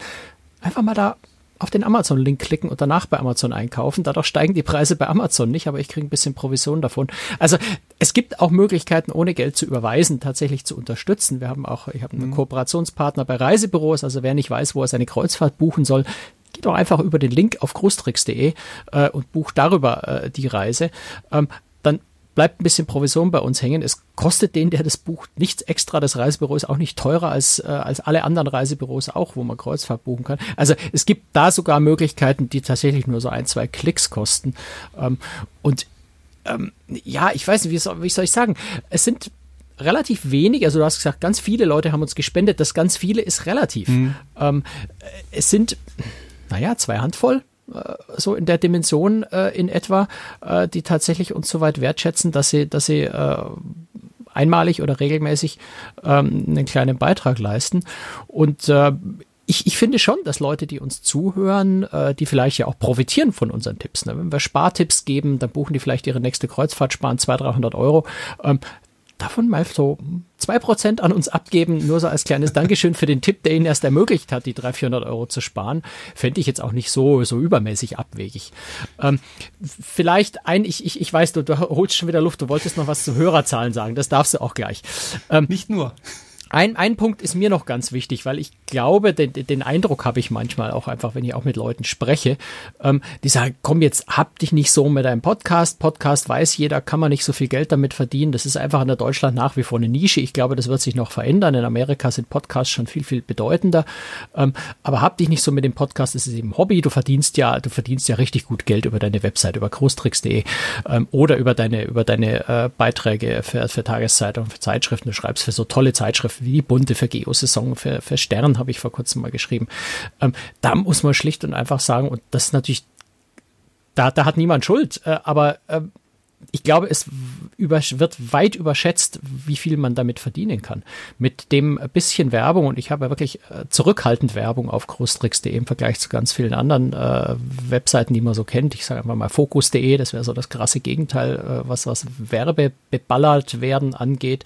Einfach mal da auf den Amazon-Link klicken und danach bei Amazon einkaufen. Dadurch steigen die Preise bei Amazon nicht, aber ich kriege ein bisschen Provision davon. Also es gibt auch Möglichkeiten, ohne Geld zu überweisen, tatsächlich zu unterstützen. Wir haben auch, ich habe einen mhm. Kooperationspartner bei Reisebüros, also wer nicht weiß, wo er seine Kreuzfahrt buchen soll, geht doch einfach über den Link auf großtricks.de äh, und bucht darüber äh, die Reise. Ähm, bleibt ein bisschen Provision bei uns hängen. Es kostet den, der das bucht, nichts extra. Das Reisebüro ist auch nicht teurer als, äh, als alle anderen Reisebüros auch, wo man Kreuzfahrt buchen kann. Also es gibt da sogar Möglichkeiten, die tatsächlich nur so ein, zwei Klicks kosten. Ähm, und ähm, ja, ich weiß nicht, wie, soll, wie soll ich sagen? Es sind relativ wenig, also du hast gesagt, ganz viele Leute haben uns gespendet. Das ganz viele ist relativ. Mhm. Ähm, es sind, naja, zwei Handvoll so in der Dimension äh, in etwa, äh, die tatsächlich uns so weit wertschätzen, dass sie, dass sie äh, einmalig oder regelmäßig ähm, einen kleinen Beitrag leisten. Und äh, ich, ich finde schon, dass Leute, die uns zuhören, äh, die vielleicht ja auch profitieren von unseren Tipps. Ne? Wenn wir Spartipps geben, dann buchen die vielleicht ihre nächste Kreuzfahrt, sparen 200, 300 Euro. Ähm, davon mal so zwei Prozent an uns abgeben, nur so als kleines Dankeschön für den Tipp, der Ihnen erst ermöglicht hat, die 300, 400 Euro zu sparen, fände ich jetzt auch nicht so, so übermäßig abwegig. Ähm, vielleicht ein, ich, ich, ich weiß, du, du holst schon wieder Luft, du wolltest noch was zu Hörerzahlen sagen, das darfst du auch gleich.
Ähm, nicht nur.
Ein, ein Punkt ist mir noch ganz wichtig, weil ich glaube, den, den Eindruck habe ich manchmal auch einfach, wenn ich auch mit Leuten spreche, ähm, die sagen, komm jetzt, hab dich nicht so mit deinem Podcast. Podcast weiß jeder, kann man nicht so viel Geld damit verdienen. Das ist einfach in der Deutschland nach wie vor eine Nische. Ich glaube, das wird sich noch verändern. In Amerika sind Podcasts schon viel, viel bedeutender. Ähm, aber hab dich nicht so mit dem Podcast, das ist eben Hobby. Du verdienst ja, du verdienst ja richtig gut Geld über deine Website, über großtricks.de ähm, oder über deine, über deine äh, Beiträge für, für Tageszeitungen, für Zeitschriften. Du schreibst für so tolle Zeitschriften wie die Bunte für Geosaison, für, für Stern habe ich vor kurzem mal geschrieben. Ähm, da muss man schlicht und einfach sagen, und das ist natürlich, da, da hat niemand Schuld, äh, aber äh, ich glaube, es wird weit überschätzt, wie viel man damit verdienen kann. Mit dem bisschen Werbung, und ich habe ja wirklich äh, zurückhaltend Werbung auf großtricks.de im Vergleich zu ganz vielen anderen äh, Webseiten, die man so kennt. Ich sage einfach mal Fokus.de, das wäre so das krasse Gegenteil, äh, was, was Werbe beballert werden angeht.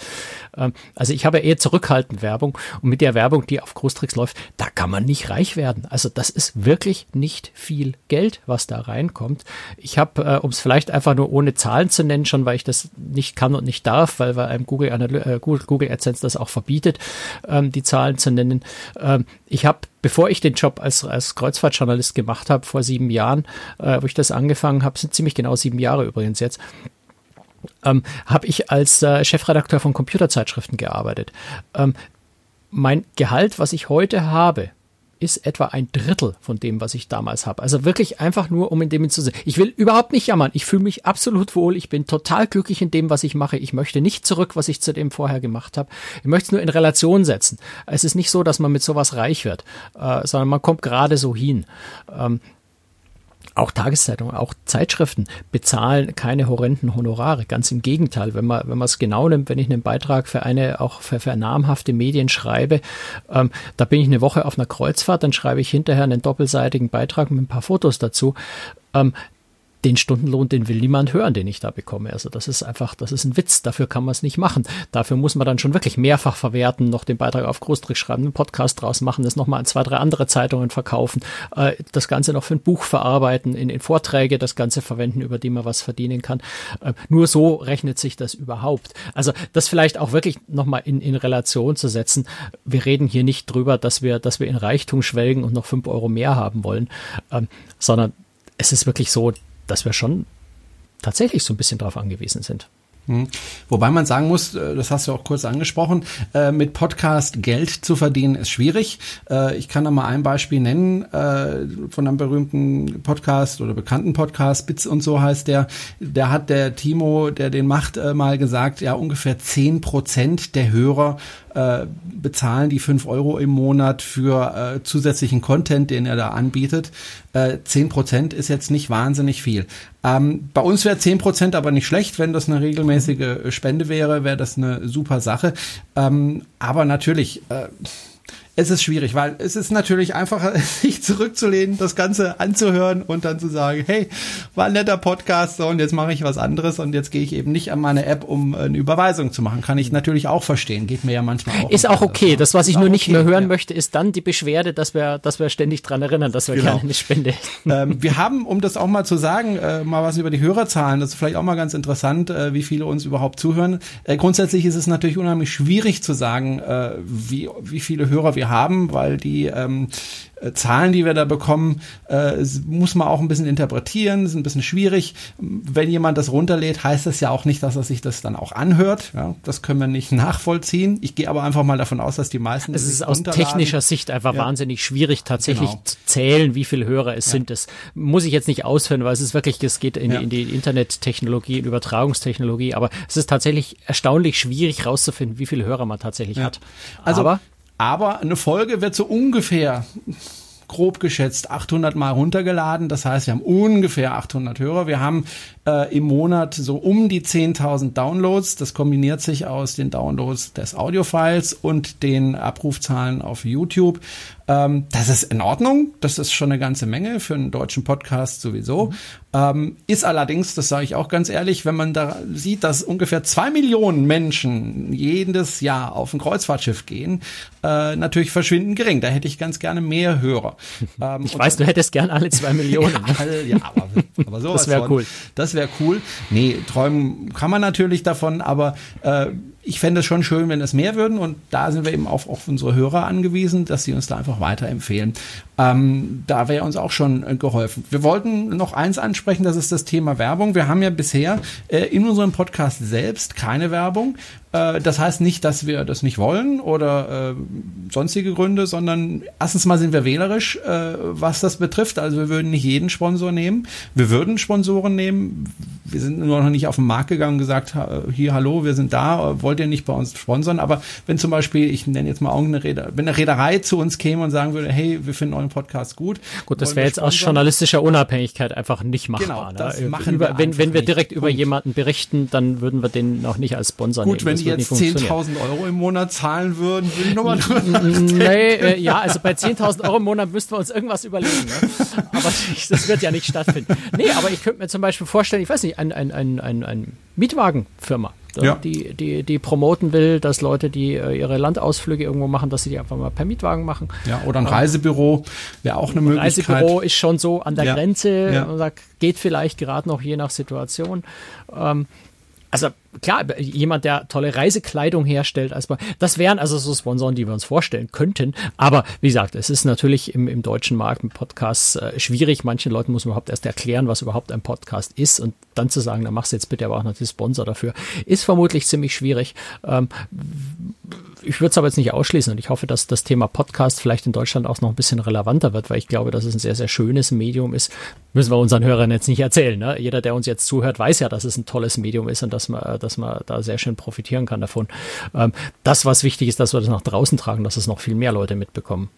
Ähm, also ich habe eher zurückhaltend Werbung und mit der Werbung, die auf Großtricks läuft, da kann man nicht reich werden. Also das ist wirklich nicht viel Geld, was da reinkommt. Ich habe, äh, um es vielleicht einfach nur ohne Zahlen zu nennen, schon weil ich das nicht kann und nicht darf, weil, weil einem Google, äh, Google AdSense das auch verbietet, ähm, die Zahlen zu nennen. Ähm, ich habe bevor ich den Job als, als Kreuzfahrtjournalist gemacht habe, vor sieben Jahren, äh, wo ich das angefangen habe, sind ziemlich genau sieben Jahre übrigens jetzt, ähm, habe ich als äh, Chefredakteur von Computerzeitschriften gearbeitet. Ähm, mein Gehalt, was ich heute habe, ist etwa ein Drittel von dem, was ich damals habe. Also wirklich einfach nur, um in dem zu sehen. Ich will überhaupt nicht jammern. Ich fühle mich absolut wohl. Ich bin total glücklich in dem, was ich mache. Ich möchte nicht zurück, was ich zu dem vorher gemacht habe. Ich möchte es nur in Relation setzen. Es ist nicht so, dass man mit sowas reich wird, äh, sondern man kommt gerade so hin. Ähm, auch Tageszeitungen, auch Zeitschriften bezahlen keine horrenden Honorare. Ganz im Gegenteil, wenn man wenn man es genau nimmt, wenn ich einen Beitrag für eine auch für, für namhafte Medien schreibe, ähm, da bin ich eine Woche auf einer Kreuzfahrt, dann schreibe ich hinterher einen doppelseitigen Beitrag mit ein paar Fotos dazu. Ähm, den Stundenlohn, den will niemand hören, den ich da bekomme. Also das ist einfach, das ist ein Witz. Dafür kann man es nicht machen. Dafür muss man dann schon wirklich mehrfach verwerten, noch den Beitrag auf Großdruck schreiben, einen Podcast draus machen, das nochmal an zwei, drei andere Zeitungen verkaufen, äh, das Ganze noch für ein Buch verarbeiten, in, in Vorträge das Ganze verwenden, über die man was verdienen kann. Äh, nur so rechnet sich das überhaupt. Also das vielleicht auch wirklich nochmal in, in Relation zu setzen. Wir reden hier nicht drüber, dass wir, dass wir in Reichtum schwelgen und noch fünf Euro mehr haben wollen, ähm, sondern es ist wirklich so, dass wir schon tatsächlich so ein bisschen drauf angewiesen sind.
Hm. Wobei man sagen muss, äh, das hast du auch kurz angesprochen, äh, mit Podcast Geld zu verdienen ist schwierig. Äh, ich kann da mal ein Beispiel nennen von einem berühmten Podcast oder bekannten Podcast, Bits und so heißt der. Der hat der Timo, der den macht, mal gesagt, ja ungefähr zehn Prozent der Hörer bezahlen die fünf Euro im Monat für zusätzlichen Content, den er da anbietet. Zehn Prozent ist jetzt nicht wahnsinnig viel. Ähm, bei uns wäre zehn Prozent aber nicht schlecht, wenn das eine regelmäßige Spende wäre, wäre das eine super Sache. Ähm, aber natürlich, äh, es ist schwierig, weil es ist natürlich einfacher, sich zurückzulehnen, das Ganze anzuhören und dann zu sagen, hey, war ein netter Podcast und jetzt mache ich was anderes und jetzt gehe ich eben nicht an meine App, um eine Überweisung zu machen. Kann ich natürlich auch verstehen. Geht mir ja manchmal auch.
Ist auch okay. Das, was ich nur nicht okay, mehr hören ja. möchte, ist dann die Beschwerde, dass wir, dass wir ständig dran erinnern, dass wir genau. gerne eine Spende.
Ähm, wir haben, um das auch mal zu sagen, äh, mal was über die Hörerzahlen. Das ist vielleicht auch mal ganz interessant, äh, wie viele uns überhaupt zuhören. Äh, grundsätzlich ist es natürlich unheimlich schwierig zu sagen, äh, wie, wie viele Hörer wir haben, weil die ähm, äh, Zahlen, die wir da bekommen, äh, muss man auch ein bisschen interpretieren, ist ein bisschen schwierig. Wenn jemand das runterlädt, heißt das ja auch nicht, dass er sich das dann auch anhört. Ja, das können wir nicht nachvollziehen. Ich gehe aber einfach mal davon aus, dass die meisten.
Es ist aus technischer Sicht einfach ja. wahnsinnig schwierig, tatsächlich genau. zu zählen, wie viele Hörer es ja. sind. Das muss ich jetzt nicht ausführen, weil es ist wirklich, es geht in, in die Internettechnologie, in Übertragungstechnologie, aber es ist tatsächlich erstaunlich schwierig rauszufinden, wie viele Hörer man tatsächlich hat.
Also, aber aber eine Folge wird so ungefähr grob geschätzt 800 Mal runtergeladen. Das heißt, wir haben ungefähr 800 Hörer. Wir haben äh, im Monat so um die 10.000 Downloads. Das kombiniert sich aus den Downloads des Audiofiles und den Abrufzahlen auf YouTube. Ähm, das ist in Ordnung. Das ist schon eine ganze Menge für einen deutschen Podcast sowieso. Mhm. Ähm, ist allerdings, das sage ich auch ganz ehrlich, wenn man da sieht, dass ungefähr zwei Millionen Menschen jedes Jahr auf ein Kreuzfahrtschiff gehen, äh, natürlich verschwinden gering. Da hätte ich ganz gerne mehr Hörer.
Ähm, ich weiß, du hättest gern alle zwei Millionen.
ja, ja aber, aber sowas
das wäre cool.
Das wäre cool. Nee, träumen kann man natürlich davon, aber äh, ich fände es schon schön, wenn es mehr würden und da sind wir eben auch auf unsere Hörer angewiesen, dass sie uns da einfach weiterempfehlen. Ähm, da wäre uns auch schon äh, geholfen. Wir wollten noch eins ansprechen, das ist das Thema Werbung. Wir haben ja bisher äh, in unserem Podcast selbst keine Werbung. Äh, das heißt nicht, dass wir das nicht wollen oder äh, sonstige Gründe, sondern erstens mal sind wir wählerisch, äh, was das betrifft. Also wir würden nicht jeden Sponsor nehmen. Wir würden Sponsoren nehmen. Wir sind nur noch nicht auf den Markt gegangen und gesagt, hier, hallo, wir sind da, wollt ihr nicht bei uns sponsern. Aber wenn zum Beispiel, ich nenne jetzt mal irgendeine Reederei, wenn eine Reederei zu uns käme und sagen würde, hey, wir finden euren Podcast gut.
Gut, das wäre jetzt aus journalistischer Unabhängigkeit einfach nicht machbar.
Genau, das
ne?
machen
über,
wir
wenn, wenn wir
nicht.
direkt über
Punkt.
jemanden berichten, dann würden wir den noch nicht als Sponsor
Gut,
nehmen.
wenn
Das
die jetzt
nicht funktionieren.
10.000 Euro im Monat zahlen würden, würde ich nochmal
Nee, äh, ja, also bei 10.000 Euro im Monat müssten wir uns irgendwas überlegen. Ne? Aber ich, das wird ja nicht stattfinden. Nee, aber ich könnte mir zum Beispiel vorstellen, ich weiß nicht, ein, ein, ein, ein, ein Mietwagenfirma,
Ja.
die, die, die promoten will, dass Leute, die äh, ihre Landausflüge irgendwo machen, dass sie die einfach mal per Mietwagen machen.
Ja, oder ein Reisebüro wäre auch eine Möglichkeit.
Reisebüro ist schon so an der
Ja.
Grenze,
Ja.
geht vielleicht gerade noch je nach Situation. Ähm, also klar, jemand, der tolle Reisekleidung herstellt, als das wären also so Sponsoren, die wir uns vorstellen könnten. Aber wie gesagt, es ist natürlich im, im deutschen Markt mit Podcasts äh, schwierig. Manchen Leuten muss man überhaupt erst erklären, was überhaupt ein Podcast ist und dann zu sagen, dann machst du jetzt bitte aber auch noch den Sponsor dafür, ist vermutlich ziemlich schwierig. Ähm, ich würde es aber jetzt nicht ausschließen und ich hoffe, dass das Thema Podcast vielleicht in Deutschland auch noch ein bisschen relevanter wird, weil ich glaube, dass es ein sehr, sehr schönes Medium ist. Müssen wir unseren Hörern jetzt nicht erzählen. Ne? Jeder, der uns jetzt zuhört, weiß ja, dass es ein tolles Medium ist und dass man, dass man da sehr schön profitieren kann davon. Ähm, das, was wichtig ist, dass wir das nach draußen tragen, dass es noch viel mehr Leute mitbekommen.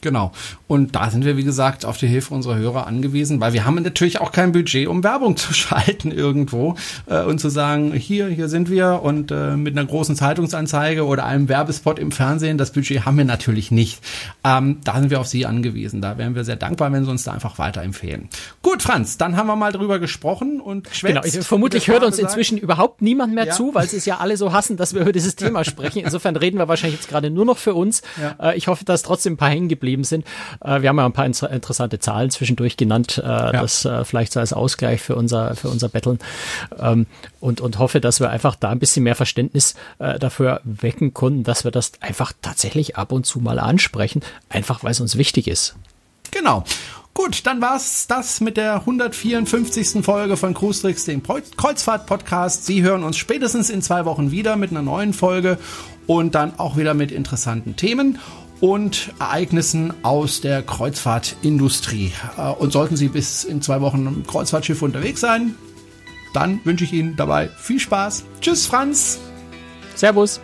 Genau. Und da sind wir, wie gesagt, auf die Hilfe unserer Hörer angewiesen, weil wir haben natürlich auch kein Budget, um Werbung zu schalten irgendwo äh, und zu sagen, hier, hier sind wir und äh, mit einer großen Zeitungsanzeige oder einem Werbespot im Fernsehen, das Budget haben wir natürlich nicht. Ähm, da sind wir auf Sie angewiesen. Da wären wir sehr dankbar, wenn Sie uns da einfach weiterempfehlen. Gut, Franz, dann haben wir mal drüber gesprochen und
Genau,
geschwätzt.
ich, vermutlich hört uns
gesagt,
inzwischen überhaupt niemand mehr
Ja.
zu, weil sie es ja alle so hassen, dass wir über dieses Thema sprechen. Insofern reden wir wahrscheinlich jetzt gerade nur noch für uns.
Ja.
Äh, ich hoffe, dass trotzdem ein paar hängen geblieben sind. Äh, wir haben ja ein paar inter interessante Zahlen zwischendurch genannt, äh, das äh, vielleicht so als Ausgleich für unser, für unser Betteln. Ähm, und, und hoffe, dass wir einfach da ein bisschen mehr Verständnis äh, dafür wecken konnten, dass wir das einfach tatsächlich ab und zu mal ansprechen, einfach weil es uns wichtig ist.
Genau. Gut, dann war's das mit der 154. Folge von Cruise Tricks, dem Kreuzfahrt-Podcast. Sie hören uns spätestens in zwei Wochen wieder mit einer neuen Folge und dann auch wieder mit interessanten Themen und Ereignissen aus der Kreuzfahrtindustrie. Äh, Und sollten Sie bis in zwei Wochen im Kreuzfahrtschiff unterwegs sein, dann wünsche ich Ihnen dabei viel Spaß. Tschüss, Franz.
Servus!